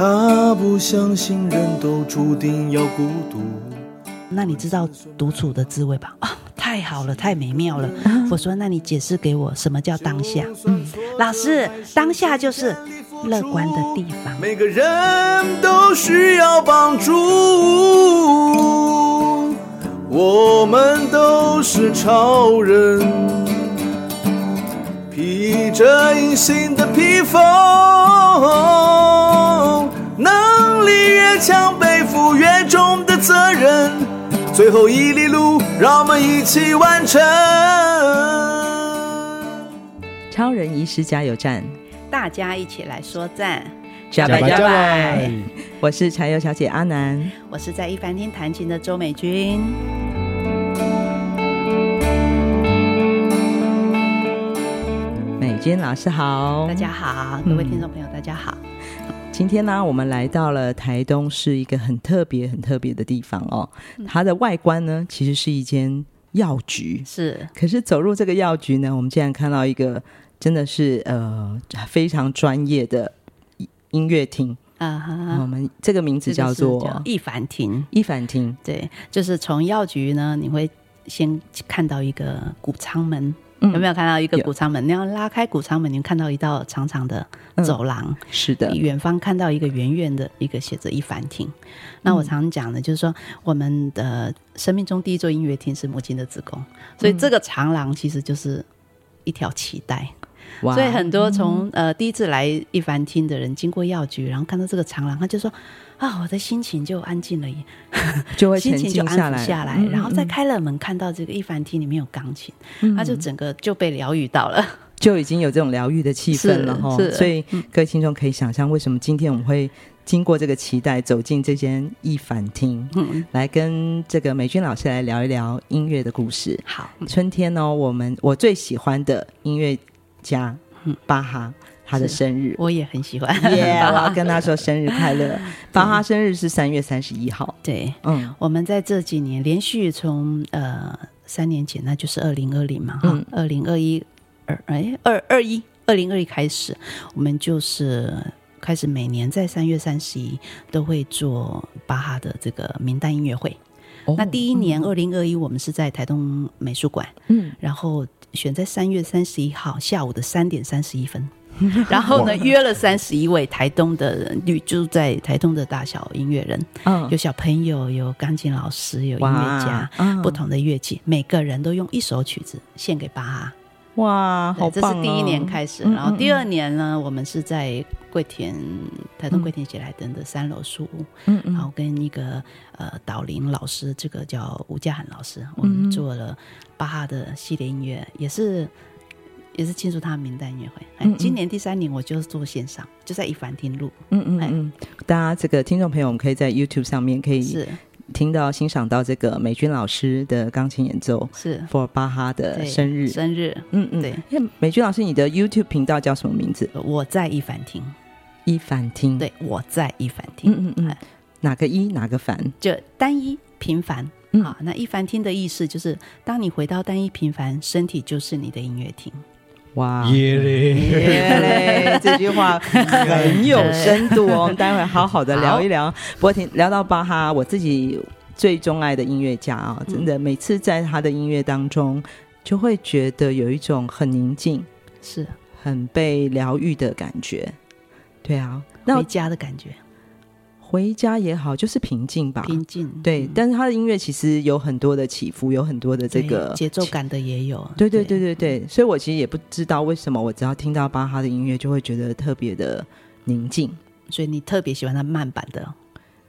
他不相信人都注定要孤独。那你知道独处的滋味吧？啊，太好了，太美妙了。我说，那你解释给我，什么叫当下？嗯，老师，当下就是乐观的地方。每个人都需要帮助，我们都是超人，披着隐形的披风，能力越强，背负越重的责任，最后一里路，让我们一起完成。超人医师加油站，大家一起来说赞，加油加白！我是柴油小姐阿南，我是在一凡厅弹琴的周美君。美君老师好，大家好，各位听众朋友，大家好。嗯、今天呢，我们来到了台东市一个很特别、很特别的地方哦。它的外观呢，其实是一间药局，是。可是走入这个药局呢，我们竟然看到一个。真的是呃非常专业的音乐厅啊！我们这个名字叫做一凡厅。一凡厅，对，就是从药局呢，你会先看到一个谷仓门，嗯，有没有看到一个谷仓门？你要拉开谷仓门，你会看到一道长长的走廊。嗯、是的，远方看到一个圆圆的一个写着一凡厅。那我常讲的，就是说我们的生命中第一座音乐厅是母亲的子宫，所以这个长廊其实就是一条脐带。所以很多从、嗯、呃第一次来一凡厅的人，经过药局，然后看到这个长廊，他就说：“啊，我的心情就安静了，就会心情就安抚下来。嗯”然后再开了门，看到这个一凡厅里面有钢琴，嗯、他就整个就被疗愈到了，就已经有这种疗愈的气氛了哈。所以各位听众可以想象，为什么今天我们会经过这个期待走进这间一凡厅，嗯，来跟这个美君老师来聊一聊音乐的故事。好，春天呢，我们我最喜欢的音乐。家，巴哈，他的生日。我也很喜欢，耶！我要跟他说生日快乐。巴哈生日是三月三十一号，对，嗯，我们在这几年连续从呃三年前，那就是二零二零嘛，哈，二零二一二哎二二一二零二一开始，我们就是开始每年在三月三十一都会做巴哈的这个名单音乐会。哦、那第一年二零二一，我们是在台东美术馆，嗯，然后。选在三月三十一号下午的三点三十一分，然后呢，约了三十一位台东的人，就住在台东的大小音乐人，嗯，有小朋友，有钢琴老师，有音乐家，不同的乐器，每个人都用一首曲子献给巴哈。哇，好棒哦！这是第一年开始，然后第二年呢，我们是在桂田台东桂田喜来登的三楼书屋，嗯嗯，然后跟一个呃导林老师，这个叫吴家涵老师，我们做了巴哈的系列音乐，也是也是庆祝他的名单音乐会。嗯，今年第三年我就是做线上，就在一凡厅录，嗯嗯嗯，大家这个听众朋友，我们可以在 YouTube 上面可以是。听到欣赏到这个美军老师的钢琴演奏是。For 巴哈的生日。生日，嗯嗯，对。美军老师，你的 YouTube 频道叫什么名字？我在一凡厅，一凡厅，对，我在一凡厅，嗯嗯嗯，哪个一哪个凡？就单一平凡，嗯、好，那一凡厅的意思就是，当你回到单一平凡，身体就是你的音乐厅。哇，耶嘞耶嘞！这句话 很有深度哦。我们待会好好的聊一聊。不过，听聊到巴哈，我自己最钟爱的音乐家啊，真的每次在他的音乐当中，就会觉得有一种很宁静，是很被疗愈的感觉。对啊，回家的感觉。回家也好，就是平静吧。平静，对。嗯、但是他的音乐其实有很多的起伏，有很多的这个节奏感的也有。对对对对对，所以我其实也不知道为什么，我只要听到巴哈的音乐，就会觉得特别的宁静。所以你特别喜欢他慢版的，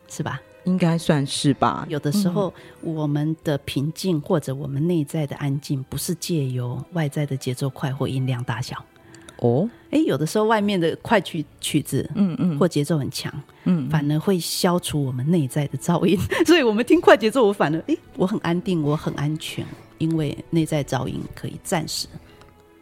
是吧？应该算是吧。有的时候，我们的平静或者我们内在的安静，不是借由外在的节奏快或音量大小。哦，哎，有的时候外面的快曲曲子，嗯嗯，或节奏很强，嗯，反而会消除我们内在的噪音。所以我们听快节奏，我反而哎，我很安定，我很安全，因为内在噪音可以暂时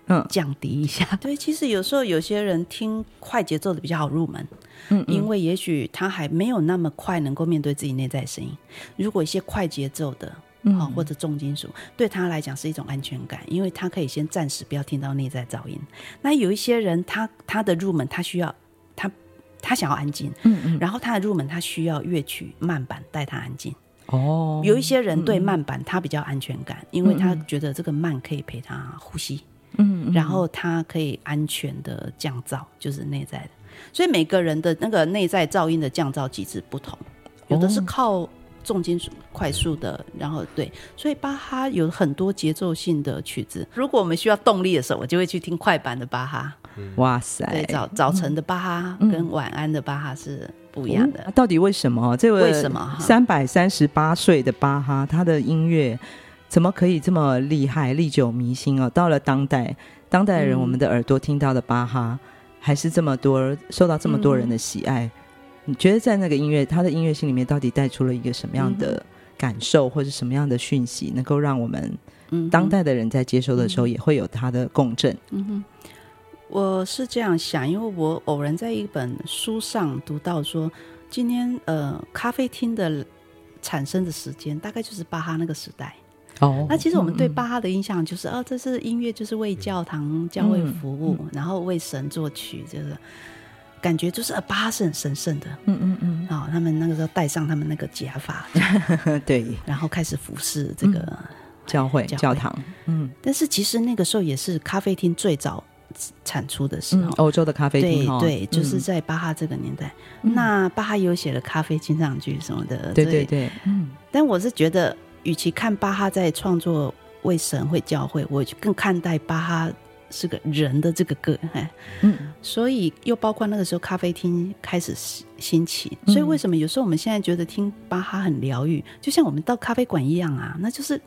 嗯降低一下。对，其实有时候有些人听快节奏的比较好入门，嗯，因为也许他还没有那么快能够面对自己内在声音。如果一些快节奏的。好，或者重金属对他来讲是一种安全感，因为他可以先暂时不要听到内在噪音。那有一些人他，他他的入门，他需要他他想要安静，嗯嗯，然后他的入门他需要乐曲慢板带他安静。哦，有一些人对慢板他比较安全感，因为他觉得这个慢可以陪他呼吸，嗯，然后他可以安全的降噪，就是内在的。所以每个人的那个内在噪音的降噪机制不同，有的是靠重金属快速的，然后对，所以巴哈有很多节奏性的曲子。如果我们需要动力的时候，我就会去听快板的巴哈。哇塞，对，早早晨的巴哈跟晚安的巴哈是不一样的。嗯、到底为什么？这位为什么三百三十八岁的巴哈，他的音乐怎么可以这么厉害、历久弥新哦？到了当代，当代人我们的耳朵听到的巴哈，还是这么多受到这么多人的喜爱。嗯、你觉得在那个音乐，他的音乐性里面，到底带出了一个什么样的感受，或者什么样的讯息，能够让我们当代的人在接收的时候，也会有他的共振？嗯哼。我是这样想，因为我偶然在一本书上读到说，今天呃，咖啡厅的产生的时间大概就是巴哈那个时代。哦，那其实我们对巴哈的印象就是，哦、嗯嗯啊，这是音乐，就是为教堂、教会服务，然后为神作曲，就是感觉就是，呃，巴哈是很神圣的。嗯嗯嗯。哦，他们那个时候戴上他们那个假发，对，然后开始服侍这个、嗯、教会、教堂。嗯，但是其实那个时候也是咖啡厅最早。产出的时候，欧洲的咖啡厅，对对，就是在巴哈这个年代。那巴哈有写了《咖啡金唱剧》什么的，对对对。嗯，但我是觉得，与其看巴哈在创作为神会教会，我更看待巴哈是个人的这个个。嗯，所以又包括那个时候咖啡厅开始兴起，所以为什么有时候我们现在觉得听巴哈很疗愈，就像我们到咖啡馆一样啊，那就是。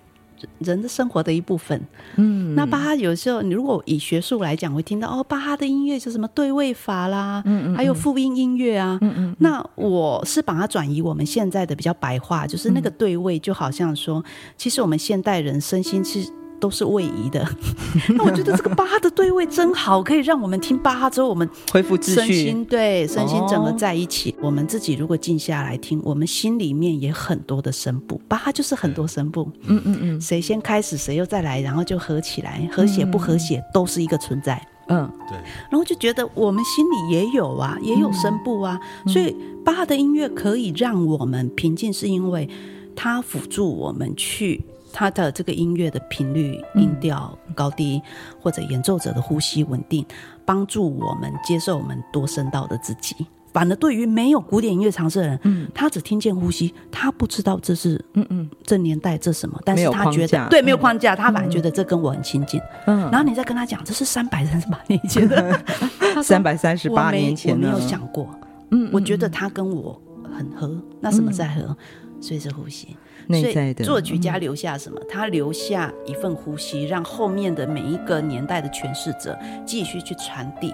人的生活的一部分，嗯，那巴哈有时候，你如果以学术来讲，会听到哦，巴哈的音乐就什么对位法啦，嗯嗯，还有复音音乐啊，嗯嗯，那我是把它转移我们现在的比较白话，就是那个对位，就好像说，其实我们现代人身心是。都是位移的，那我觉得这个巴哈的对位真好，可以让我们听巴哈之后，我们恢复秩序，身心对身心整合在一起。哦、我们自己如果静下来听，我们心里面也很多的声部，巴哈就是很多声部，嗯嗯嗯，谁先开始，谁又再来，然后就合起来，和谐不和谐都是一个存在，嗯，对。然后就觉得我们心里也有啊，也有声部啊，嗯、所以巴哈的音乐可以让我们平静，是因为它辅助我们去。他的这个音乐的频率、音调高低，或者演奏者的呼吸稳定，帮助我们接受我们多声道的自己。反而对于没有古典音乐常识的人，嗯，他只听见呼吸，他不知道这是嗯嗯。这年代这什么，但是他觉得对没有框架，他反而觉得这跟我很亲近。嗯，然后你再跟他讲这是三百三十八年前的，三百三十八年前我没有想过，嗯，我觉得他跟我很合，那什么在合？所以是呼吸。内在的作曲家留下什么？他留下一份呼吸，让后面的每一个年代的诠释者继续去传递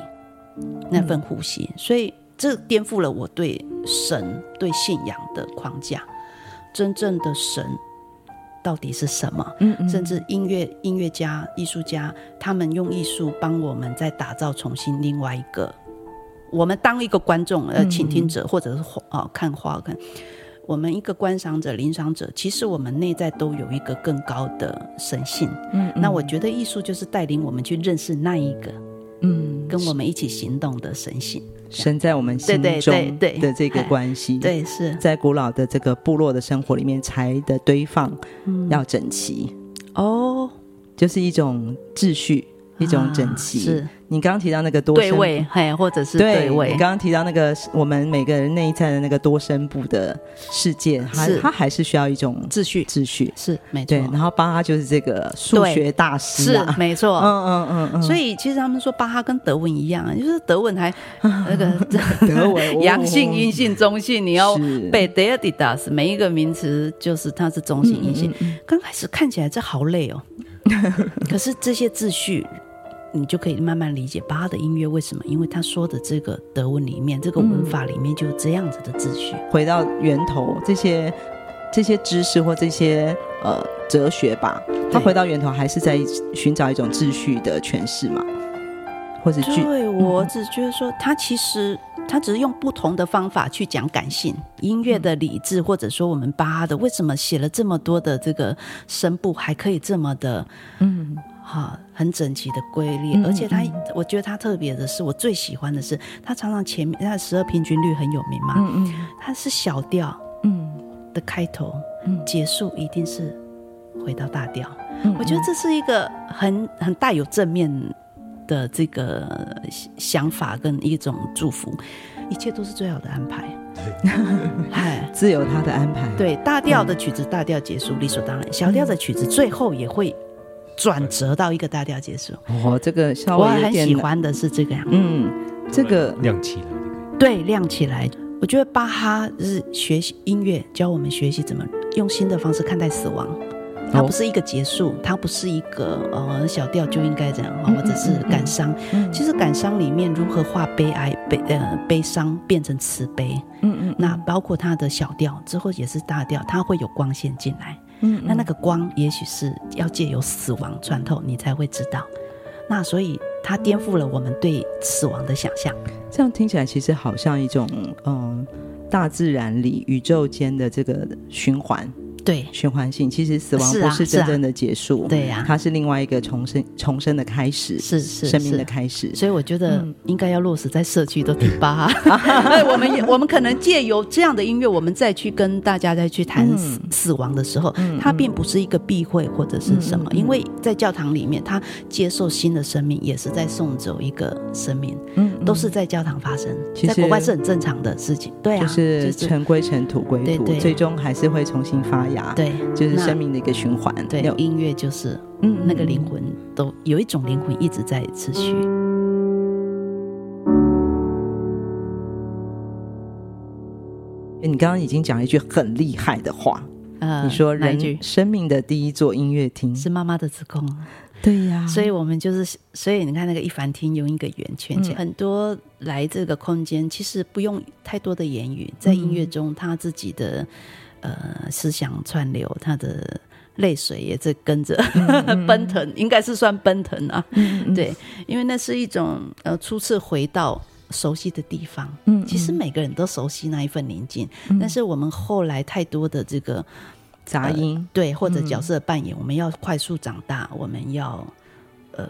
那份呼吸。所以这颠覆了我对神、对信仰的框架。真正的神到底是什么？嗯嗯。甚至音乐音乐家、艺术家，他们用艺术帮我们再打造重新另外一个。我们当一个观众、呃，倾听者，或者是哦，看画看。我们一个观赏者、聆赏者，其实我们内在都有一个更高的神性。嗯，嗯，那我觉得艺术就是带领我们去认识那一个，嗯，跟我们一起行动的神性，神在我们心中的这个关系。对，是在古老的这个部落的生活里面，柴的堆放要整齐。哦，就是一种秩序，一种整齐。是。你刚刚提到那个多声部，对位，嘿，或者是对位。对，你刚刚提到那个我们每个人内在的那个多声部的世界，它它还是需要一种秩序，秩序是没错。对，然后巴哈就是这个数学大师，是没错。嗯嗯嗯嗯。所以其实他们说巴哈跟德文一样，就是德文还那个 德文 阳性、阴性、中性，你要背 Deodidas，每一个名词就是它是中性、阴性。刚开始看起来这好累哦，可是这些秩序。你就可以慢慢理解巴哈的音乐为什么？因为他说的这个德文里面，这个文法里面就有这样子的秩序。回到源头，这些这些知识或这些呃哲学吧，他回到源头还是在寻找一种秩序的诠释嘛？或者对，我只觉得说，他其实他只是用不同的方法去讲感性音乐的理智，或者说我们巴哈的为什么写了这么多的这个声部，还可以这么的嗯。哈，很整齐的规律，而且他，我觉得他特别的是，我最喜欢的是，他常常前面他的十二平均律很有名嘛，嗯嗯，他是小调，嗯。的开头，嗯，结束一定是回到大调，嗯，我觉得这是一个很很带有正面的这个想法跟一种祝福，一切都是最好的安排，自有他的安排，对，大调的曲子大调结束理所当然，小调的曲子最后也会。转折到一个大调结束哦，这个稍微我很喜欢的是这个样，嗯，这个亮起来，对，亮起来。我觉得巴哈是学习音乐，教我们学习怎么用新的方式看待死亡。它不是一个结束，它不是一个呃小调就应该这样，或者是感伤。其实感伤里面如何化悲哀、悲呃悲伤变成慈悲，嗯嗯，那包括它的小调之后也是大调，它会有光线进来。嗯，那那个光也许是要借由死亡穿透，你才会知道。那所以它颠覆了我们对死亡的想象。这样听起来其实好像一种嗯，大自然里宇宙间的这个循环。对，循环性其实死亡不是真正的结束，对呀，它是另外一个重生、重生的开始，是是生命的开始。所以我觉得应该要落实在社区都听吧。我们也我们可能借由这样的音乐，我们再去跟大家再去谈死死亡的时候，它并不是一个避讳或者是什么，因为在教堂里面，他接受新的生命，也是在送走一个生命，嗯，都是在教堂发生，在国外是很正常的事情，对啊，就是尘归尘，土归土，最终还是会重新发芽。对，就是生命的一个循环。对，有音乐就是，嗯，那个灵魂都有一种灵魂一直在持续。你刚刚已经讲了一句很厉害的话，呃，你说人生命的第一座音乐厅是妈妈的子宫。对呀，所以我们就是，所以你看那个一凡厅用一个圆圈，很多来这个空间，其实不用太多的言语，在音乐中他自己的。呃，思想串流，他的泪水也在跟着 奔腾，应该是算奔腾啊。对，因为那是一种呃，初次回到熟悉的地方。嗯，其实每个人都熟悉那一份宁静，但是我们后来太多的这个杂音，对，或者角色扮演，我们要快速长大，我们要呃，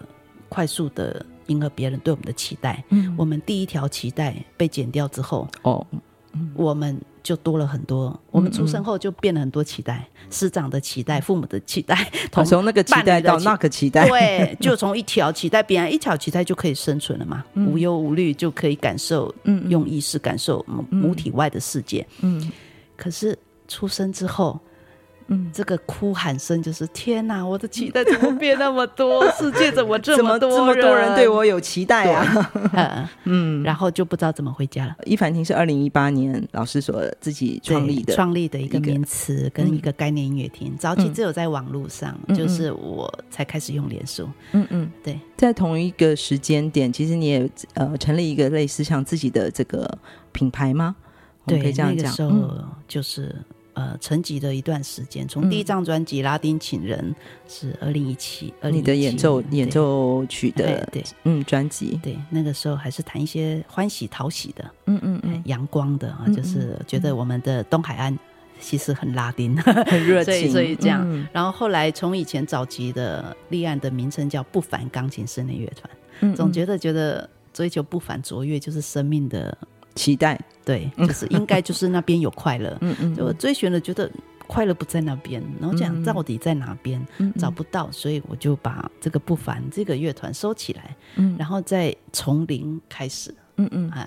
快速的迎合别人对我们的期待。嗯，我们第一条期待被剪掉之后，哦，我们。就多了很多，我们出生后就变了很多期待，师长的期待，父母的期待，从那个期待到那个期待，对，就从一条期待，变成一条期待就可以生存了嘛，无忧无虑就可以感受，嗯，用意识感受母体外的世界，嗯，可是出生之后。嗯，这个哭喊声就是天哪！我的期待怎么变那么多？世界怎么这么多这么多人对我有期待啊？嗯，然后就不知道怎么回家了。伊凡厅是二零一八年老师所自己创立的，创立的一个名词跟一个概念音乐厅。早期只有在网络上，就是我才开始用脸书。嗯嗯，对，在同一个时间点，其实你也呃成立一个类似像自己的这个品牌吗？对，可以这样讲，那个时候就是。呃，沉寂的一段时间，从第一张专辑《拉丁情人》是二零一七，你的演奏演奏曲的对，嗯，专辑对，那个时候还是弹一些欢喜讨喜的，嗯嗯嗯，阳光的啊，就是觉得我们的东海岸其实很拉丁，很热情，所以所以这样。然后后来从以前早期的立案的名称叫不凡钢琴室内乐团，总觉得觉得追求不凡卓越就是生命的。期待。对，就是应该就是那边有快乐，嗯嗯，就追寻了，觉得快乐不在那边，然后讲到底在哪边，嗯，找不到，所以我就把这个不凡这个乐团收起来，嗯，然后再从零开始，嗯嗯，哎，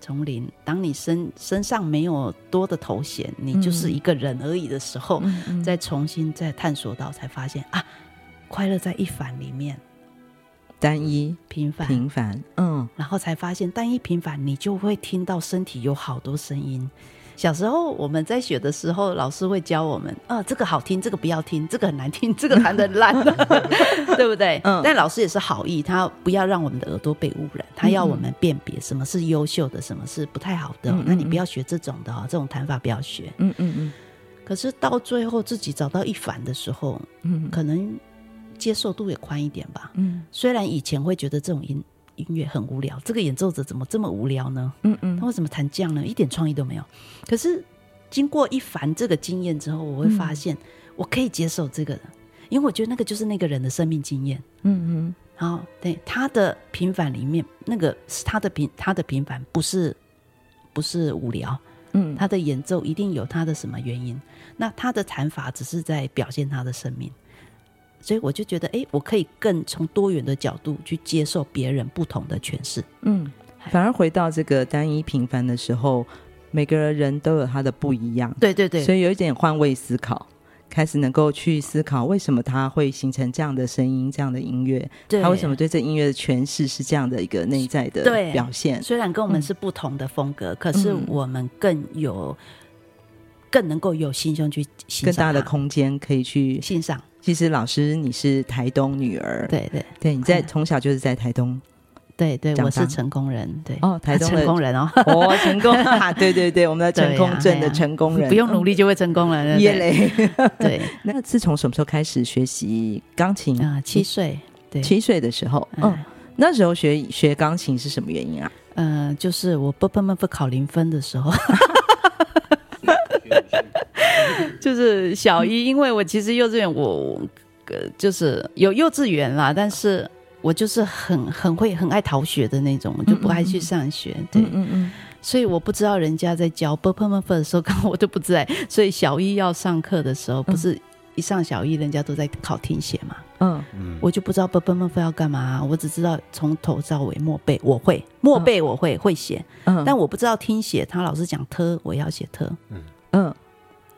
从零，当你身身上没有多的头衔，你就是一个人而已的时候，嗯，再重新再探索到，才发现啊，快乐在一凡里面。单一平凡平凡，嗯，然后才发现单一平凡，你就会听到身体有好多声音。小时候我们在学的时候，老师会教我们，啊，这个好听，这个不要听，这个很难听，这个弹的烂，对不对？嗯。但老师也是好意，他不要让我们的耳朵被污染，他要我们辨别什么是优秀的，什么是不太好的。嗯嗯嗯，那你不要学这种的哦，这种弹法不要学。嗯嗯嗯。可是到最后自己找到一反的时候，嗯，可能。接受度也宽一点吧。嗯，虽然以前会觉得这种音音乐很无聊，这个演奏者怎么这么无聊呢？嗯嗯，他为什么弹这样呢？一点创意都没有。可是经过一番这个经验之后，我会发现我可以接受这个人，因为我觉得那个就是那个人的生命经验。嗯嗯，然后对他的平凡里面，那个是他的平，他的平凡不是不是无聊。嗯，他的演奏一定有他的什么原因。那他的弹法只是在表现他的生命，所以我就觉得，哎，我可以更从多元的角度去接受别人不同的诠释。嗯，反而回到这个单一平凡的时候，每个人都有他的不一样。对对对，所以有一点换位思考。开始能够去思考，为什么他会形成这样的声音、这样的音乐？对，他为什么对这音乐的诠释是这样的一个内在的表现？虽然跟我们是不同的风格，嗯、可是我们更有、更能够有心胸去欣赏，更大的空间可以去欣赏。其实老师，你是台东女儿，对对。对，你在从小就是在台东。对对，我是成功人，对。哦，台中成功人哦，哦，成功 啊，对对对，我们的成功镇的成功人，不用努力就会成功了，耶嘞，对。那自从什么时候开始学习钢琴？啊？七岁，对，七岁的时候，嗯，那时候学学钢琴是什么原因啊？嗯，就是我不不不不考零分的时候，就是小一，因为我其实幼稚园我呃就是有幼稚园啦，但是。我就是很很会很爱逃学的那种，就不爱去上学。嗯嗯对，嗯嗯，嗯，所以我不知道人家在教 b p m f 的时候，刚好我都不在。所以小一要上课的时候，不是一上小一，人家都在考听写嘛。嗯嗯，我就不知道 b p m f 要干嘛，我只知道从头到尾默背，我会默背，我会会写。嗯，但我不知道听写，他老是讲特，我要写特。嗯嗯，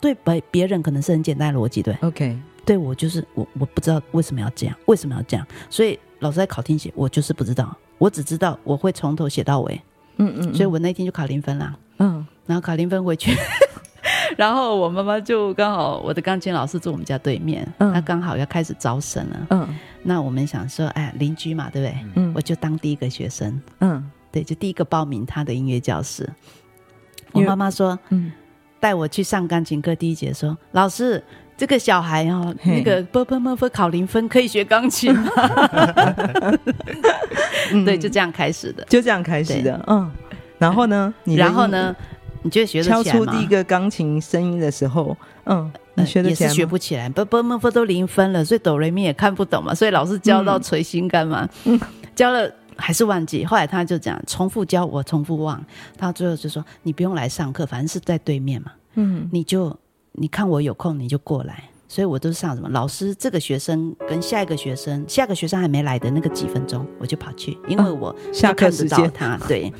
对，别别人可能是很简单的逻辑，对。OK，对我就是我，我不知道为什么要这样，为什么要这样，所以。老师在考听写，我就是不知道，我只知道我会从头写到尾，嗯，嗯嗯，所以我那天就考零分啦，嗯，然后考零分回去，然后我妈妈就刚好我的钢琴老师住我们家对面，嗯，他刚好要开始招生了，嗯，那我们想说，哎，邻居嘛，对不对？嗯，我就当第一个学生，嗯，对，就第一个报名他的音乐教室。我妈妈说，嗯，带我去上钢琴课第一节，说老师。这个小孩哦，那个波波莫夫考零分可以学钢琴吗？对，就这样开始的，就这样开始的。嗯，然后呢？你然后呢？你觉得学？敲出第一个钢琴声音的时候，嗯，你学得？也是学不起来。波波莫夫都零分了，所以哆来咪也看不懂嘛。所以老师教到捶心肝嘛。嗯，教了还是忘记。后来他就讲重复教，我重复忘。到最后就说你不用来上课，反正是在对面嘛。嗯，你就。你看我有空你就过来，所以我都是上什么老师这个学生跟下一个学生，下个学生还没来的那个几分钟，我就跑去，因为我下课时间他 对，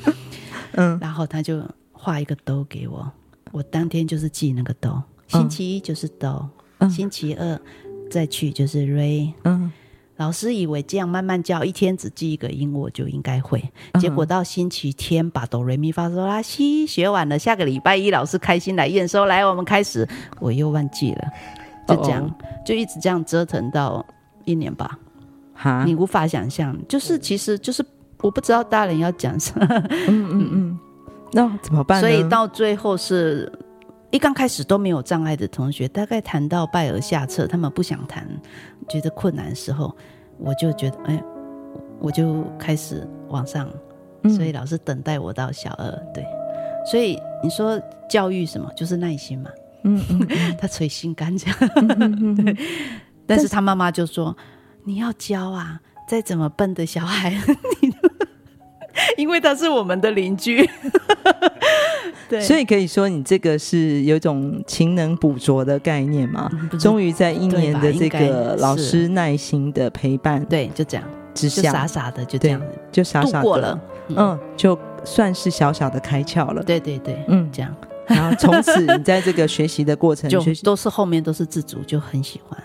嗯，然后他就画一个兜给我，我当天就是记那个兜，星期一就是兜，嗯，星期二再去就是 Re，嗯。老师以为这样慢慢教，一天只记一个音，我就应该会。结果到星期天把哆来咪发嗦拉西学完了，下个礼拜一老师开心来验收，来我们开始，我又忘记了，就这样，就一直这样折腾到一年吧。哈，你无法想象，就是其实就是我不知道大人要讲什么。嗯嗯嗯，那怎么办？所以到最后是。一刚开始都没有障碍的同学，大概谈到拜尔下册，他们不想谈，觉得困难的时候，我就觉得，哎，我就开始往上，所以老师等待我到小二，对，所以你说教育什么，就是耐心嘛，嗯，他捶心肝这样，对，但是他妈妈就说，你要教啊，再怎么笨的小孩，你 因为他是我们的邻居。对，所以可以说你这个是有一种勤能补拙的概念嘛？终于在一年的这个老师耐心的陪伴，对，就这样，之下。傻傻的就这样，就傻傻的过了，嗯，就算是小小的开窍了。对对对，嗯，这样，然后从此你在这个学习的过程，就都是后面都是自主，就很喜欢，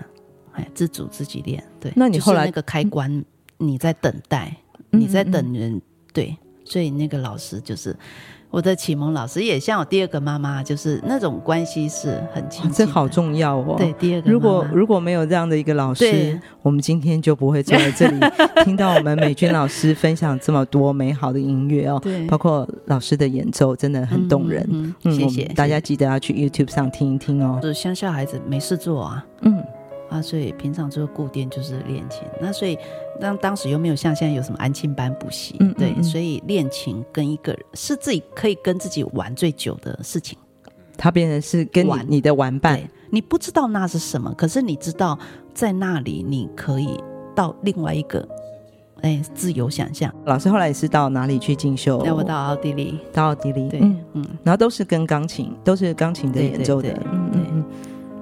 哎，自主自己练。对，那你后来那个开关，你在等待，你在等人，对，所以那个老师就是。我的启蒙老师也像我第二个妈妈，就是那种关系是很亲。这好重要哦。对，第二个妈妈。如果如果没有这样的一个老师，我们今天就不会坐在这里听到我们美娟老师分享这么多美好的音乐哦。对，包括老师的演奏真的很动人。嗯，嗯，谢谢。大家记得要去 YouTube 上听一听哦。是乡下孩子没事做啊。嗯。啊，所以平常就固定就是练琴。那所以当当时又没有像现在有什么安庆班补习，嗯嗯嗯对，所以练琴跟一个人是自己可以跟自己玩最久的事情。他变成是跟你你的玩伴，你不知道那是什么，可是你知道在那里你可以到另外一个。哎，自由想象。老师后来是到哪里去进修？那我到奥地利，到奥地利。对，嗯嗯，然后都是跟钢琴，都是钢琴的演奏的。嗯嗯嗯。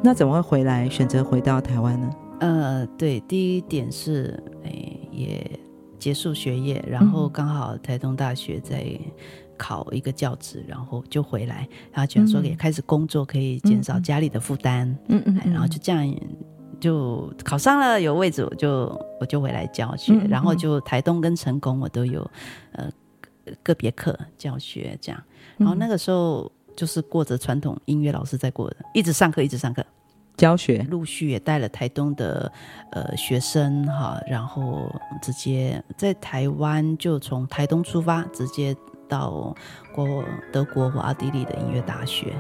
那怎么会回来选择回到台湾呢？呃，对，第一点是，哎，也结束学业，然后刚好台东大学在考一个教职，然后就回来，然后觉得说也开始工作，可以减少家里的负担。嗯嗯，然后就这样。就考上了，有位置，我就我就回来教学，嗯嗯，然后就台东跟成功我都有呃个别课教学这样，然后那个时候就是过着传统音乐老师在过的，一直上课一直上课。教学，陆续也带了台东的呃学生哈，然后直接在台湾就从台东出发，直接到国德国或奥地利的音乐大学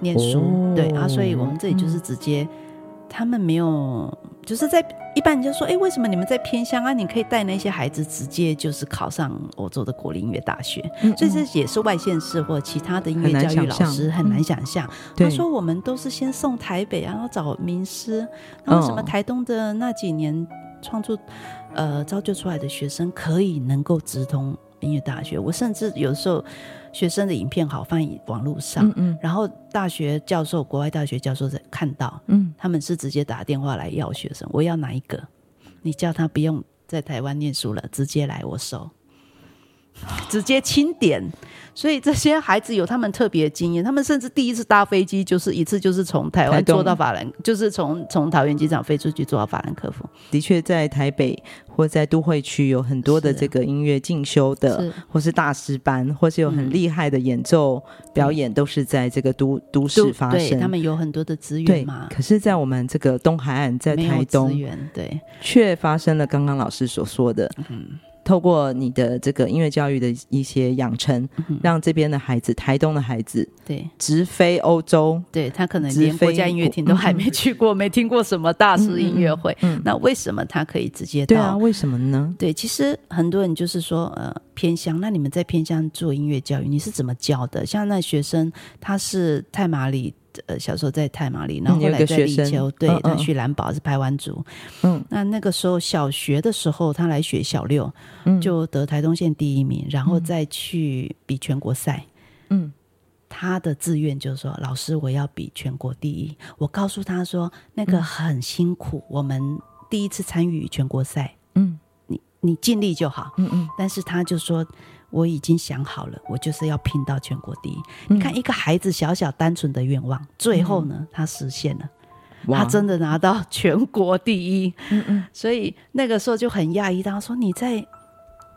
念书，哦、对啊，所以我们这里就是直接。嗯他们没有，就是在一般人就说，哎，为什么你们在偏乡啊？你可以带那些孩子直接就是考上欧洲的国立音乐大学，嗯嗯，所以这也是外县市或其他的音乐教育老师很难想象。他说我们都是先送台北，然后找名师，然后什么台东的那几年创作，呃，造就出来的学生可以能够直通音乐大学。我甚至有时候。学生的影片好放网络上，嗯嗯，然后大学教授、国外大学教授在看到，嗯，他们是直接打电话来要学生，我要哪一个？你叫他不用在台湾念书了，直接来我收，直接清点。所以这些孩子有他们特别的经验，他们甚至第一次搭飞机就是一次就是从台湾坐到法兰，就是从从桃园机场飞出去坐到法兰克福。的确，在台北或在都会区有很多的这个音乐进修的，是或是大师班，或是有很厉害的演奏表演，都是在这个都都市发生。对，他们有很多的资源嘛。可是，在我们这个东海岸，在台东，资源对，却发生了刚刚老师所说的，嗯。透过你的这个音乐教育的一些养成，嗯、让这边的孩子，台东的孩子，对，直飞欧洲，对他可能连国家音乐厅都还没去过，嗯、没听过什么大师音乐会。嗯那为什么他可以直接到？对啊，为什么呢？对，其实很多人就是说，呃，偏乡。那你们在偏乡做音乐教育，你是怎么教的？像那学生，他是太麻里。呃，小时候在太麻里，然后后来在立秋，对，他去蓝宝是排湾族。嗯，那那个时候小学的时候，他来学小六，嗯，就得台东县第一名，然后再去比全国赛。嗯，他的志愿就是说，老师我要比全国第一。我告诉他说，那个很辛苦，我们第一次参与全国赛，嗯，你你尽力就好。嗯嗯，但是他就说。我已经想好了，我就是要拼到全国第一。嗯、你看，一个孩子小小单纯的愿望，最后呢，嗯、他实现了，哇他真的拿到全国第一。嗯嗯，所以那个时候就很讶异，他说：“你在，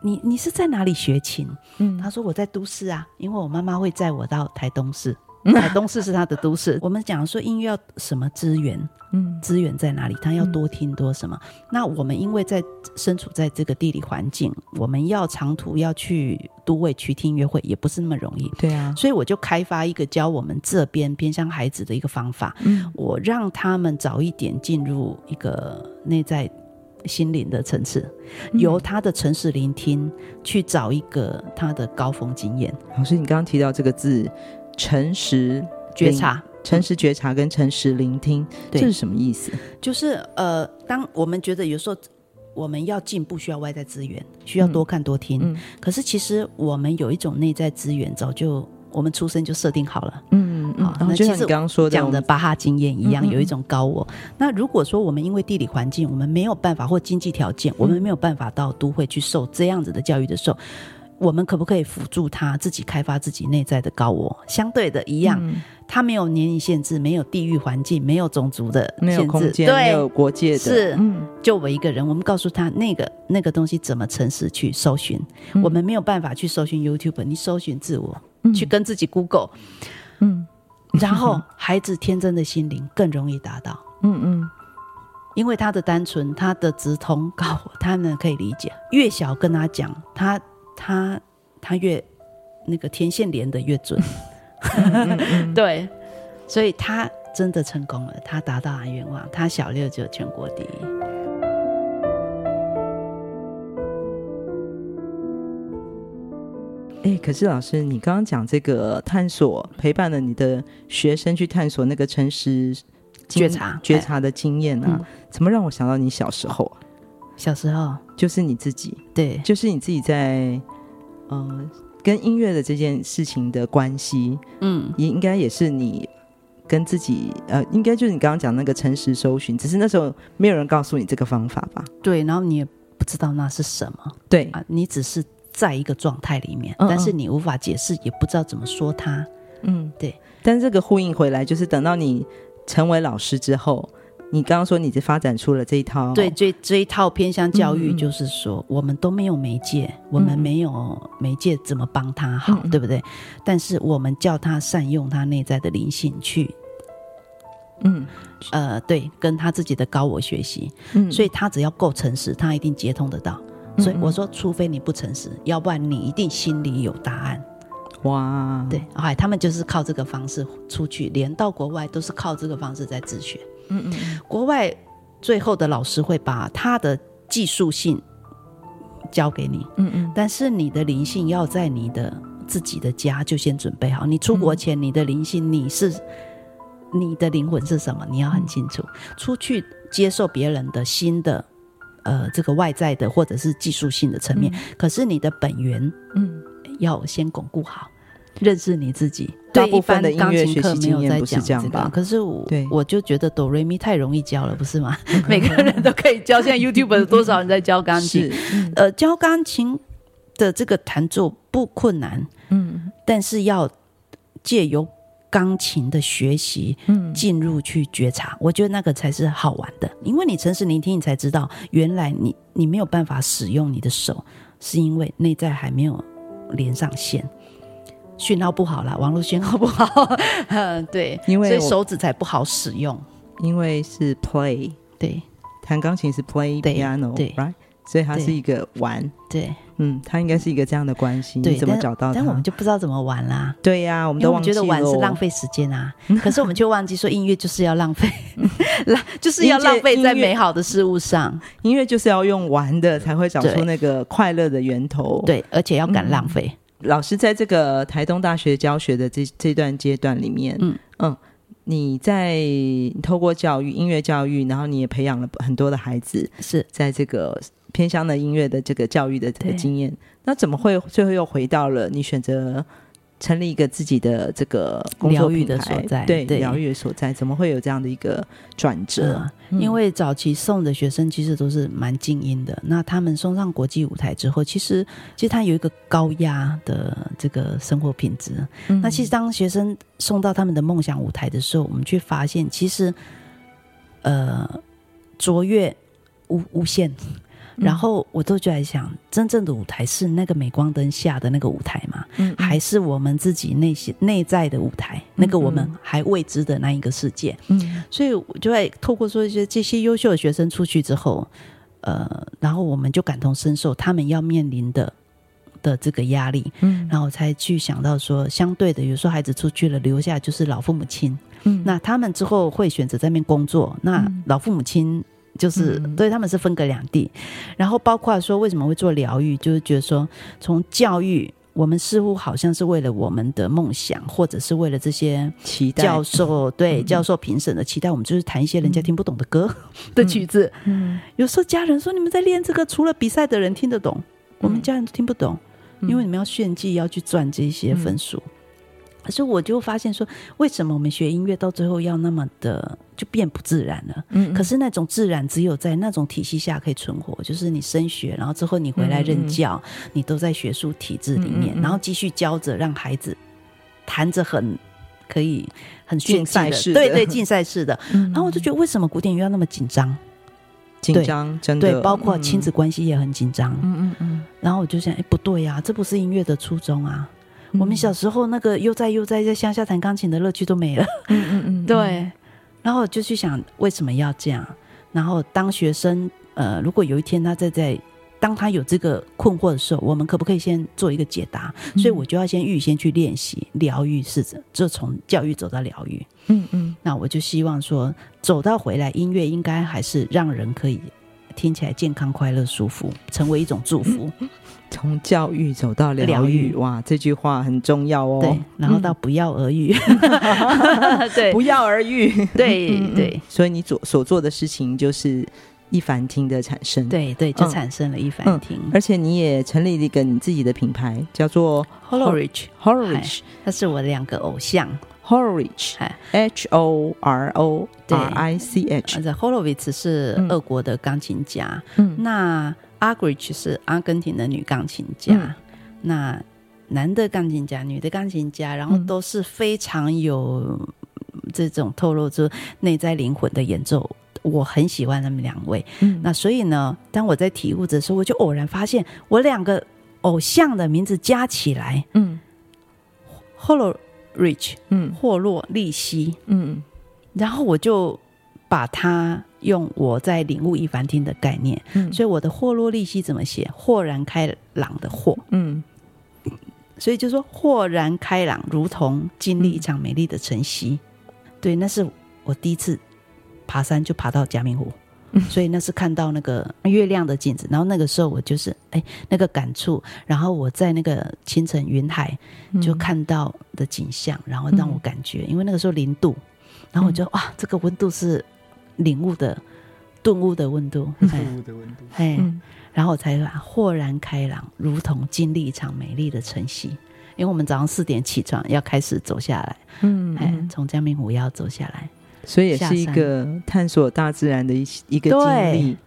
你你是在哪里学琴？”嗯，他说：“我在都市啊，因为我妈妈会载我到台东市。”台东市是他的都市。我们讲说音乐要什么资源？嗯，资源在哪里？他要多听多什么？嗯、那我们因为在身处在这个地理环境，我们要长途要去都会区听音乐会，也不是那么容易。对啊，所以我就开发一个教我们这边偏向孩子的一个方法。嗯，我让他们早一点进入一个内在心灵的层次，嗯、由他的城市聆听去找一个他的高峰经验。老师，你刚刚提到这个字。诚实觉察，诚实觉察跟诚实聆听，对这是什么意思？就是呃，当我们觉得有时候我们要进步，需要外在资源，需要多看多听。嗯，可是其实我们有一种内在资源，早就我们出生就设定好了。嗯嗯，好，那就像你刚刚说的讲的巴哈经验一样，有一种高我。嗯嗯，那如果说我们因为地理环境，我们没有办法或经济条件，我们没有办法到都会去受这样子的教育的时候。我们可不可以辅助他自己开发自己内在的高我？相对的一样，嗯、他没有年龄限制，没有地域环境，没有种族的限制，没有空间，对没有国界的。是，嗯、就我一个人，我们告诉他那个那个东西怎么诚实去搜寻。嗯、我们没有办法去搜寻 YouTube，你搜寻自我，嗯、去跟自己 Google，嗯，然后孩子天真的心灵更容易达到，嗯嗯，因为他的单纯，他的直通 高我，他们可以理解。越小跟他讲，他。他他越那个天线连的越准，对，所以他真的成功了，他达到了愿望，他小六就全国第一。哎，可是老师，你刚刚讲这个探索，陪伴了你的学生去探索那个诚实觉察觉察的经验啊，怎么让我想到你小时候啊？小时候。就是你自己，对，就是你自己在呃跟音乐的这件事情的关系，嗯，也应该也是你跟自己呃，应该就是你刚刚讲那个诚实搜寻，只是那时候没有人告诉你这个方法吧？对，然后你也不知道那是什么，对。啊，你只是在一个状态里面，嗯嗯，但是你无法解释，也不知道怎么说它，嗯，对。但是这个呼应回来，就是等到你成为老师之后。你刚刚说你是发展出了这一套，对，这这一套偏向教育，就是说、嗯、我们都没有媒介，嗯、我们没有媒介怎么帮他好，嗯、对不对？但是我们叫他善用他内在的灵性去，嗯，呃，对，跟他自己的高我学习，嗯，所以他只要够诚实，他一定接通得到。嗯、所以我说，除非你不诚实，要不然你一定心里有答案。哇，对，哎，他们就是靠这个方式出去，连到国外都是靠这个方式在自学。嗯嗯，国外最后的老师会把他的技术性交给你，嗯嗯，但是你的灵性要在你的自己的家就先准备好。你出国前，你的灵性你是你的灵魂是什么？你要很清楚。出去接受别人的新的呃这个外在的或者是技术性的层面，可是你的本源嗯要先巩固好。认识你自己，大部分的音乐学习经验不是这样吧？可是我我就觉得哆瑞咪太容易教了，不是吗？每个人都可以教。现在 YouTube 有多少人在教钢琴？呃，教钢琴的这个弹奏不困难，嗯，但是要借由钢琴的学习，嗯，进入去觉察，我觉得那个才是好玩的。因为你诚实聆听，你才知道原来你你没有办法使用你的手，是因为内在还没有连上线。讯号不好啦，网络信号不好，嗯，对，因为所以手指才不好使用，因为是 play，对，弹钢琴是 play piano，对，right，所以它是一个玩，对，嗯，它应该是一个这样的关系，你怎么找到？但我们就不知道怎么玩啦，对呀，我们都觉得玩是浪费时间啊，可是我们却忘记说音乐就是要浪费，浪就是要浪费在美好的事物上，音乐就是要用玩的才会找出那个快乐的源头，对，而且要敢浪费。老师在这个台东大学教学的这这段阶段里面，嗯嗯，你在你透过教育、音乐教育，然后你也培养了很多的孩子，是在这个偏乡的音乐的这个教育的这个经验，那怎么会最后又回到了你选择？成立一个自己的这个疗愈的所在，对疗愈的所在，怎么会有这样的一个转折？嗯、因为早期送的学生其实都是蛮精英的，那他们送上国际舞台之后，其实其实他有一个高压的这个生活品质。嗯、那其实当学生送到他们的梦想舞台的时候，我们却发现，其实呃卓越无无限。然后我都就在想，真正的舞台是那个镁光灯下的那个舞台吗？嗯，还是我们自己内心内在的舞台？那个我们还未知的那一个世界？嗯，所以我就在透过说一些这些优秀的学生出去之后，呃，然后我们就感同身受他们要面临的的这个压力，嗯，然后才去想到说，相对的，有时候孩子出去了，留下就是老父母亲，嗯，那他们之后会选择在那边工作，那老父母亲。就是对他们是分隔两地，然后包括说为什么会做疗愈，就是觉得说从教育，我们似乎好像是为了我们的梦想，或者是为了这些期待。教授对教授评审的期待，我们就是弹一些人家听不懂的歌的曲子。嗯，有时候家人说你们在练这个，除了比赛的人听得懂，我们家人都听不懂，因为你们要炫技，要去赚这些分数。可是我就发现说，为什么我们学音乐到最后要那么的就变不自然了？嗯，可是那种自然只有在那种体系下可以存活，就是你升学，然后之后你回来任教，嗯、你都在学术体制里面，嗯、然后继续教着，让孩子弹着很可以很竞赛式的，对对，竞赛式的。然后我就觉得，为什么古典乐要那么紧张？紧张，真的，对，包括亲子关系也很紧张。嗯嗯嗯。然后我就想，哎，不对呀，这不是音乐的初衷啊。我们小时候那个悠哉悠哉在乡下弹钢琴的乐趣都没了，嗯嗯嗯，对。然后就去想为什么要这样。然后当学生，呃，如果有一天他在在，当他有这个困惑的时候，我们可不可以先做一个解答？所以我就要先预先去练习疗愈，试着就从教育走到疗愈。嗯嗯。那我就希望说，走到回来，音乐应该还是让人可以听起来健康、快乐、舒服，成为一种祝福。从教育走到疗愈，哇，这句话很重要哦。对，然后到不药而愈，对，不药而愈，对对。所以你所所做的事情就是一凡听的产生，对对，就产生了一凡听、嗯嗯。而且你也成立了一个你自己的品牌，叫做 Horowich，Horowich，他是我的两个偶像。Horowich，H O R O R I C H。这 Horowitz 是俄国的钢琴家，嗯，那 Argerich 是阿根廷的女钢琴家，嗯、那男的钢琴家、女的钢琴家，然后都是非常有这种透露出内在灵魂的演奏，我很喜欢他们两位。嗯，那所以呢，当我在体悟的时候，我就偶然发现，我两个偶像的名字加起来，嗯，Holo。Rich，嗯，霍洛利希，嗯，然后我就把它用我在领悟一凡听的概念，嗯，所以我的霍洛利希怎么写？豁然开朗的豁，嗯，所以就说豁然开朗，如同经历一场美丽的晨曦。嗯，对，那是我第一次爬山就爬到嘉明湖。所以那是看到那个月亮的镜子，然后那个时候我就是哎那个感触，然后我在那个清晨云海就看到的景象，然后让我感觉，因为那个时候零度，然后我就哇，这个温度是领悟的顿悟的温度，顿悟的温度，哎，然后我才豁然开朗，如同经历一场美丽的晨曦。因为我们早上四点起床要开始走下来，嗯，哎，从江明湖要走下来。所以也是一个探索大自然的一一个经历，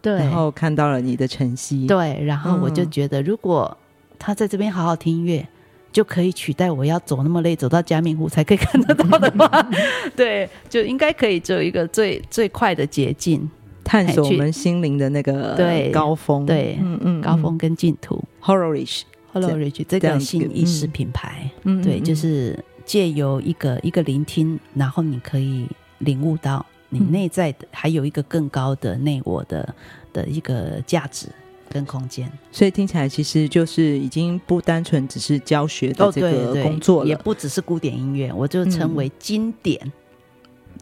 对，然后看到了你的晨曦，对，然后我就觉得，如果他在这边好好听音乐，就可以取代我要走那么累，走到嘉明湖才可以看得到的话，对，就应该可以走一个最最快的捷径，探索我们心灵的那个对高峰，对，嗯嗯，高峰跟净土，Horowich，Horowich 这个新意识品牌，嗯，对，就是借由一个一个聆听，然后你可以。领悟到你内在的还有一个更高的内我的的一个价值跟空间，所以听起来其实就是已经不单纯只是教学的这个工作了，也不只是古典音乐，我就称为经典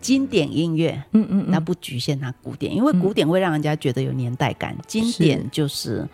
经典音乐。嗯嗯，那不局限它古典，因为古典会让人家觉得有年代感，经典就是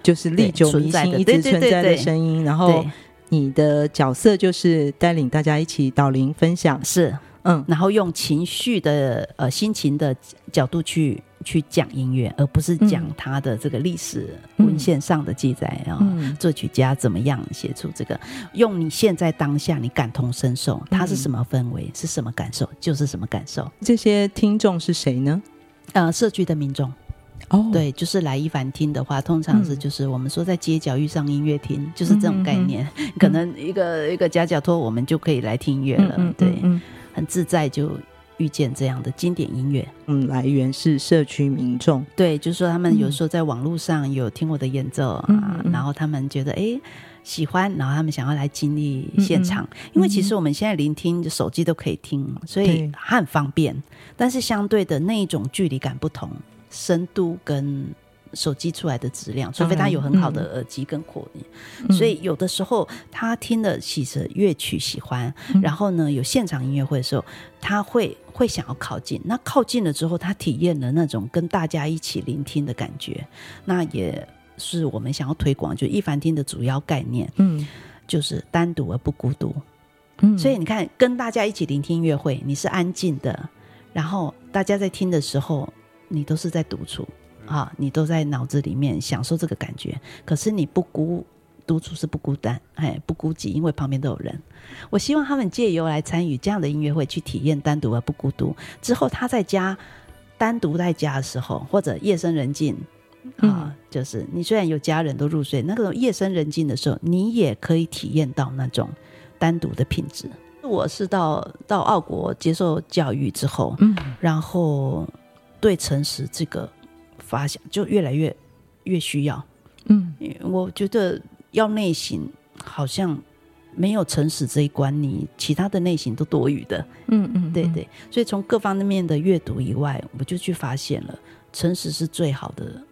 就是历久弥新、一直存在的声音。然后你的角色就是带领大家一起导聆分享，是。嗯，然后用情绪的呃心情的角度去去讲音乐，而不是讲他的这个历史文献上的记载啊，嗯、作曲家怎么样写出这个，用你现在当下你感同身受，它是什么氛围，是什么感受，就是什么感受。这些听众是谁呢？呃，社区的民众。哦，对，就是来一凡听的话，通常是就是我们说在街角遇上音乐厅，嗯、就是这种概念。嗯嗯、可能一个一个夹脚拖，我们就可以来听音乐了。对。很自在，就遇见这样的经典音乐。嗯，来源是社区民众。对，就是说他们有时候在网络上有听我的演奏、嗯、啊，然后他们觉得哎喜欢，然后他们想要来经历现场。嗯嗯、因为其实我们现在聆听手机都可以听，所以很方便。但是相对的那一种距离感不同，深度跟。手机出来的质量，除非他有很好的耳机跟扩音，嗯、所以有的时候他听的其实乐曲喜欢，嗯、然后呢有现场音乐会的时候，他会会想要靠近。那靠近了之后，他体验了那种跟大家一起聆听的感觉，那也是我们想要推广，就一凡听的主要概念，嗯，就是单独而不孤独。嗯，所以你看，跟大家一起聆听音乐会，你是安静的，然后大家在听的时候，你都是在独处。啊，你都在脑子里面享受这个感觉，可是你不孤独处是不孤单，哎，不孤寂，因为旁边都有人。我希望他们借由来参与这样的音乐会，去体验单独而不孤独。之后他在家单独在家的时候，或者夜深人静啊，嗯、就是你虽然有家人都入睡，那个夜深人静的时候，你也可以体验到那种单独的品质。我是到到澳国接受教育之后，嗯，然后对诚实这个。发想就越来越越需要，嗯，我觉得要内省好像没有诚实这一关，你其他的内省都多余的，嗯嗯，对对，所以从各方面的阅读以外，我就去发现了诚实是最好的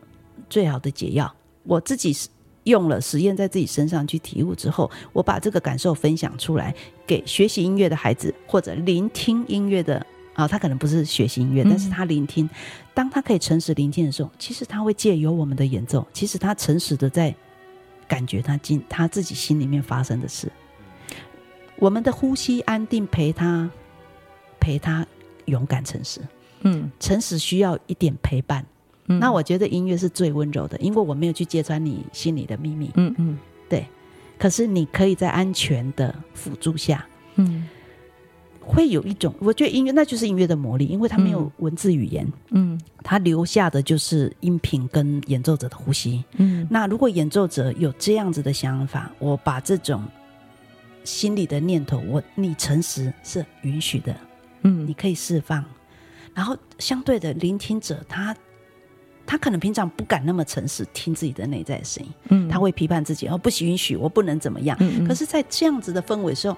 最好的解药。我自己用了实验在自己身上去体悟之后，我把这个感受分享出来给学习音乐的孩子或者聆听音乐的啊，他可能不是学习音乐，但是他聆听。当他可以诚实聆听的时候，其实他会借由我们的演奏，其实他诚实的在感觉他进他自己心里面发生的事。我们的呼吸安定，陪他陪他勇敢诚实。嗯，诚实需要一点陪伴。嗯，那我觉得音乐是最温柔的，因为我没有去揭穿你心里的秘密。嗯嗯，对。可是你可以在安全的辅助下，嗯。会有一种，我觉得音乐那就是音乐的魔力，因为它没有文字语言，嗯，它留下的就是音频跟演奏者的呼吸，嗯。那如果演奏者有这样子的想法，我把这种心里的念头，我你诚实是允许的，嗯，你可以释放。然后相对的，聆听者他他可能平常不敢那么诚实听自己的内在声音，嗯，他会批判自己，哦，不许允许，我不能怎么样。嗯嗯。可是，在这样子的氛围时候。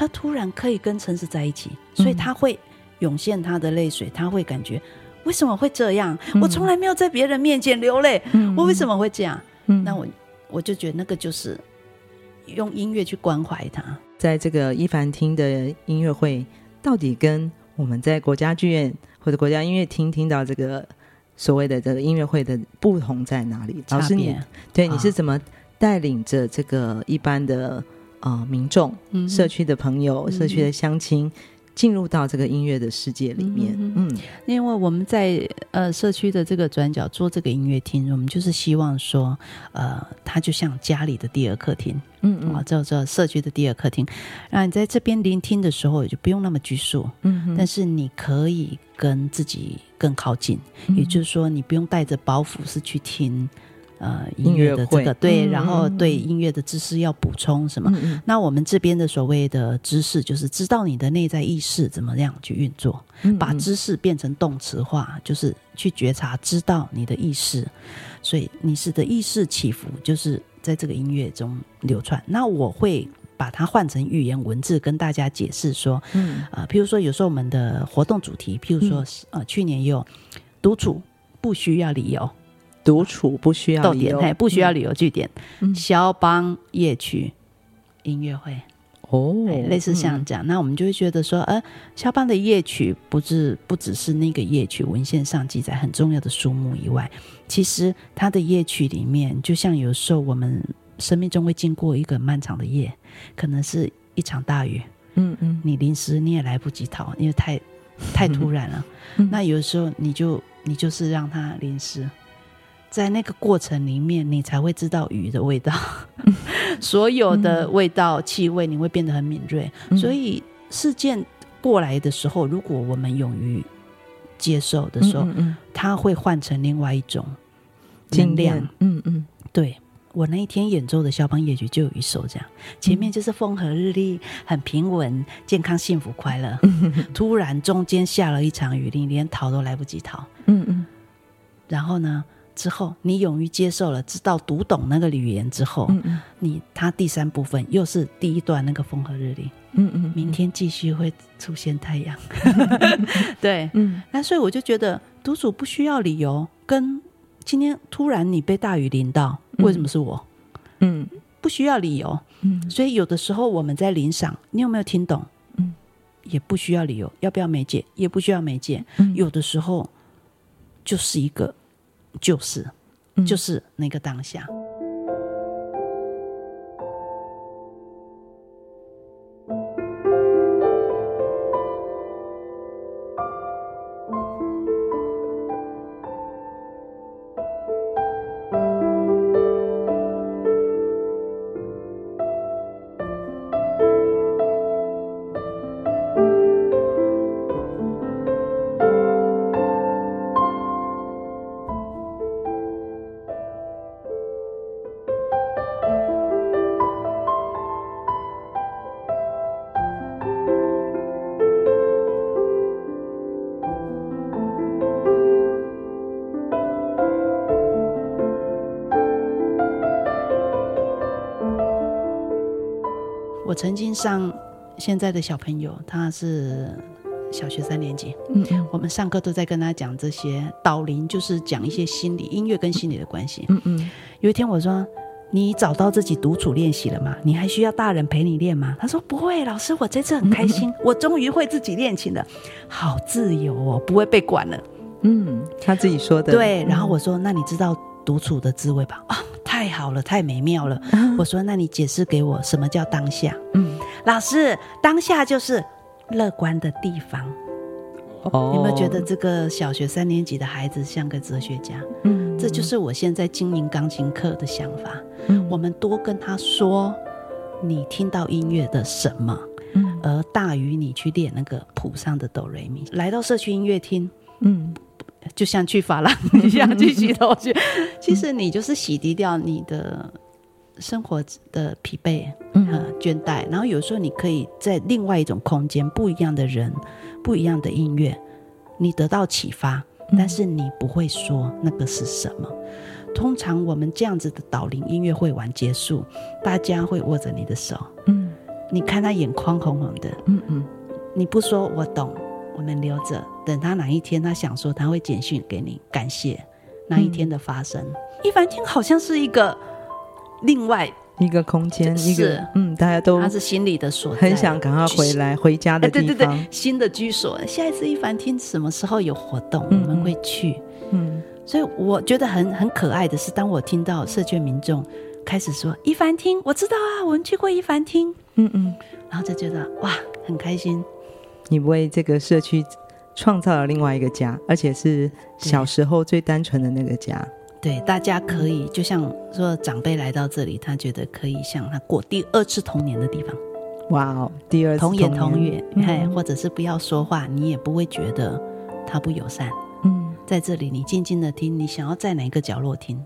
他突然可以跟诚实在一起，所以他会涌现他的泪水，他会感觉为什么会这样？我从来没有在别人面前流泪，我为什么会这样？那我我就觉得那个就是用音乐去关怀他。在这个伊凡厅的音乐会，到底跟我们在国家剧院或者国家音乐厅听到这个所谓的这个音乐会的不同在哪里？老师你对你是怎么带领着这个一般的？啊、呃，民众、社区的朋友、嗯、社区的乡亲，进入到这个音乐的世界里面。嗯，嗯，因为我们在呃社区的这个转角做这个音乐厅，我们就是希望说，呃，它就像家里的第二客厅。嗯嗯，啊，叫做社区的第二客厅。那你在这边聆听的时候，也就不用那么拘束。嗯嗯。但是你可以跟自己更靠近，嗯、也就是说，你不用带着包袱是去听。呃，音乐的这个对，然后对音乐的知识要补充什么？嗯、那我们这边的所谓的知识，就是知道你的内在意识怎么样去运作，嗯、把知识变成动词化，就是去觉察，知道你的意识。所以你是的意识起伏，就是在这个音乐中流窜。那我会把它换成语言文字，跟大家解释说，嗯，啊、呃，譬如说有时候我们的活动主题，譬如说，呃，去年也有独处不需要理由。独处不需要点，哎，不需要旅游据点。肖邦夜曲音乐会。哦，类似像这样，那我们就会觉得说，呃，肖邦的夜曲不是不只是那个夜曲文献上记载很重要的书目以外，其实他的夜曲里面，就像有时候我们生命中会经过一个漫长的夜，可能是一场大雨，嗯嗯，你淋湿你也来不及逃，因为太太突然了。那有的时候你就你就是让它淋湿。在那个过程里面，你才会知道雨的味道，所有的味道、气味，你会变得很敏锐。所以事件过来的时候，如果我们勇于接受的时候，它会换成另外一种能量。嗯嗯，对，我那一天演奏的肖邦夜曲就有一首这样，前面就是风和日丽，很平稳、健康、幸福、快乐。突然中间下了一场雨，你连逃都来不及逃。嗯嗯，然后呢？之后，你勇于接受了，知道读懂那个语言之后，嗯嗯，你他第三部分又是第一段那个风和日丽，嗯，嗯嗯，明天继续会出现太阳，对，嗯，那所以我就觉得独处不需要理由，跟今天突然你被大雨淋到，为什么是我？嗯，不需要理由，嗯，所以有的时候我们在聆赏，你有没有听懂？嗯，也不需要理由，要不要媒介？也不需要媒介，嗯，有的时候就是一个。就是，就是那个当下。曾经上现在的小朋友，他是小学三年级。嗯，我们上课都在跟他讲这些导聆，就是讲一些心理音乐跟心理的关系。嗯嗯。有一天我说：“你找到自己独处练习了吗？你还需要大人陪你练吗？他说不会，老师，我这次很开心，我终于会自己练琴了，好自由哦，不会被管了。嗯，他自己说的。对，然后我说，那你知道独处的滋味吧？啊，太好了，太美妙了。我说，那你解释给我，什么叫当下？嗯，老师，当下就是乐观的地方。哦，你有没有觉得这个小学三年级的孩子像个哲学家？嗯，这就是我现在经营钢琴课的想法。嗯，我们多跟他说，你听到音乐的什么，嗯，而大于你去练那个谱上的哆来咪。来到社区音乐厅，嗯。就像去发廊一样去洗头去，其实你就是洗涤掉你的生活的疲惫、嗯、倦怠，然后有时候你可以在另外一种空间、不一样的人、不一样的音乐，你得到启发，但是你不会说那个是什么。通常我们这样子的导聆音乐会完结束，大家会握着你的手，嗯，你看他眼眶红红的，嗯嗯，你不说我懂。我们留着，等他哪一天他想说，他会简讯给你，感谢那一天的发生。嗯、一凡厅好像是一个另外一个空间，一个嗯，大家都他是心里的所，很想赶快回来回家的地方，对对对，新的居所。下一次一凡厅什么时候有活动，嗯、我们会去。嗯，所以我觉得很很可爱的是，当我听到社区民众开始说一凡厅，我知道啊，我们去过一凡厅，嗯嗯，然后就觉得哇，很开心。你为这个社区创造了另外一个家，而且是小时候最单纯的那个家。对，大家可以就像说长辈来到这里，他觉得可以像他过第二次童年的地方。哇哦，第二次童言童语，哎、嗯，或者是不要说话，你也不会觉得他不友善。嗯，在这里你静静的听，你想要在哪个角落听，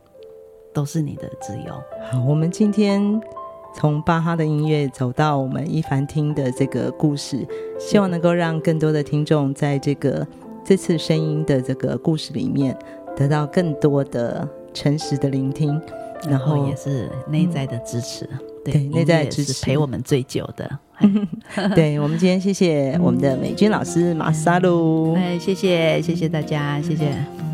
都是你的自由。好，我们今天。从巴哈的音乐走到我们一凡厅的这个故事，希望能够让更多的听众在这个这次声音的这个故事里面得到更多的诚实的聆听，然后也是内在的支持。嗯、对，内在支持陪我们最久的。对，我们今天谢谢我们的美君老师马萨鲁。哎，谢谢谢谢大家，谢谢。